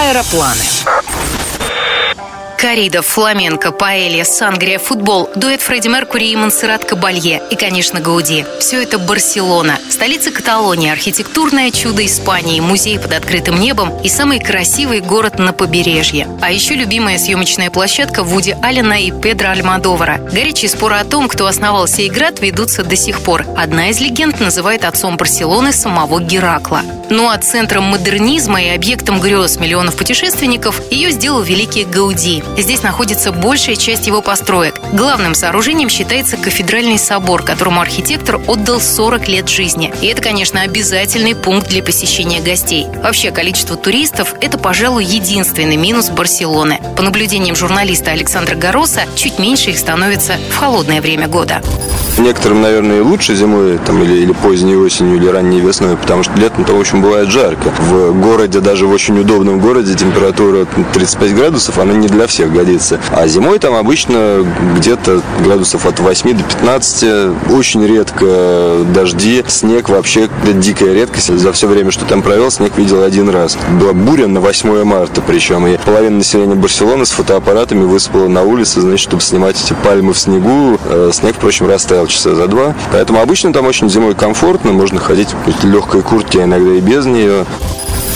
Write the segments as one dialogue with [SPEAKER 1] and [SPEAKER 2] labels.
[SPEAKER 1] Аэропланы. Корида, фламенко, паэлья, сангрия, футбол, дуэт Фредди Меркури и Монсеррат Кабалье и, конечно, Гауди. Все это Барселона, столица Каталонии, архитектурное чудо Испании, музей под открытым небом и самый красивый город на побережье. А еще любимая съемочная площадка Вуди Аллена и Педро Альмадовара. Горячие споры о том, кто основал сей град, ведутся до сих пор. Одна из легенд называет отцом Барселоны самого Геракла. Ну а центром модернизма и объектом грез миллионов путешественников ее сделал великий Гауди. Здесь находится большая часть его построек. Главным сооружением считается кафедральный собор, которому архитектор отдал 40 лет жизни. И это, конечно, обязательный пункт для посещения гостей. Вообще, количество туристов – это, пожалуй, единственный минус Барселоны. По наблюдениям журналиста Александра Гороса, чуть меньше их становится в холодное время года.
[SPEAKER 2] Некоторым, наверное, и лучше зимой там, или, или поздней осенью, или ранней весной, потому что летом там очень бывает жарко. В городе, даже в очень удобном городе, температура 35 градусов, она не для всех годится. А зимой там обычно где-то градусов от 8 до 15, очень редко дожди, снег вообще дикая редкость. За все время, что там провел, снег видел один раз. Была буря на 8 марта причем, и половина населения Барселоны с фотоаппаратами высыпала на улицы, значит, чтобы снимать эти пальмы в снегу. Э, снег, впрочем, растаял часа за два. Поэтому обычно там очень зимой комфортно, можно ходить в легкой куртке, а иногда и без нее.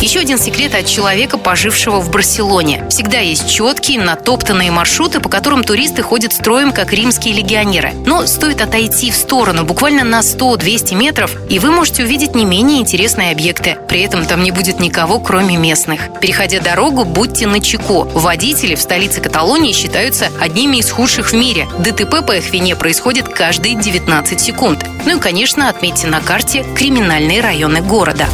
[SPEAKER 1] Еще один секрет от человека, пожившего в Барселоне. Всегда есть четкие, натоптанные маршруты, по которым туристы ходят строем, как римские легионеры. Но стоит отойти в сторону буквально на 100-200 метров, и вы можете увидеть не менее интересные объекты. При этом там не будет никого, кроме местных. Переходя дорогу, будьте начеку. Водители в столице Каталонии считаются одними из худших в мире. ДТП по их вине происходит каждые 19 секунд. Ну и, конечно, отметьте на карте криминальные районы города.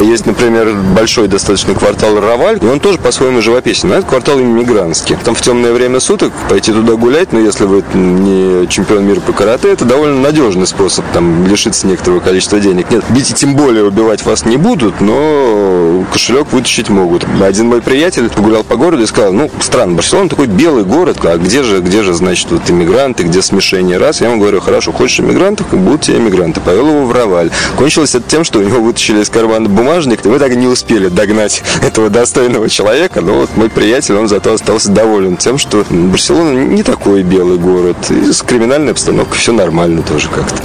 [SPEAKER 2] Есть, например, большой достаточно квартал Раваль, и он тоже по-своему живописен. Но это квартал иммигрантский. Там в темное время суток пойти туда гулять, но если вы не чемпион мира по карате, это довольно надежный способ там лишиться некоторого количества денег. Нет, бить и тем более убивать вас не будут, но кошелек вытащить могут. Один мой приятель погулял по городу и сказал, ну, странно, Барселона такой белый город, а где же, где же, значит, вот иммигранты, где смешение раз? Я ему говорю, хорошо, хочешь иммигрантов, будут тебе иммигранты. Повел его в Раваль. Кончилось это тем, что у него вытащили из кармана бумагу бумажник, мы так и не успели догнать этого достойного человека, но вот мой приятель, он зато остался доволен тем, что Барселона не такой белый город, и с криминальной обстановкой все нормально тоже как-то.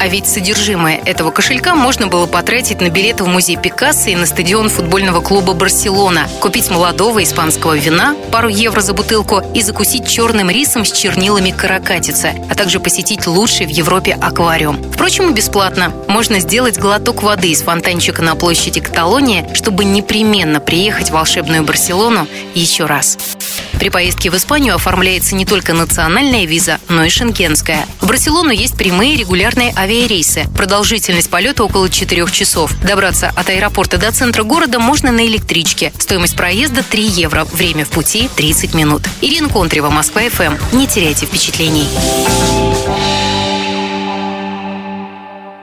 [SPEAKER 1] А ведь содержимое этого кошелька можно было потратить на билеты в музей Пикассо и на стадион футбольного клуба «Барселона», купить молодого испанского вина, пару евро за бутылку и закусить черным рисом с чернилами каракатицы, а также посетить лучший в Европе аквариум. Впрочем, бесплатно. Можно сделать глоток воды из фонтанчика на площади Каталония, чтобы непременно приехать в волшебную Барселону еще раз. При поездке в Испанию оформляется не только национальная виза, но и шенгенская. В Барселону есть прямые регулярные авиарейсы. Продолжительность полета около 4 часов. Добраться от аэропорта до центра города можно на электричке. Стоимость проезда 3 евро. Время в пути 30 минут. Ирина Контрева, Москва ФМ. Не теряйте впечатлений.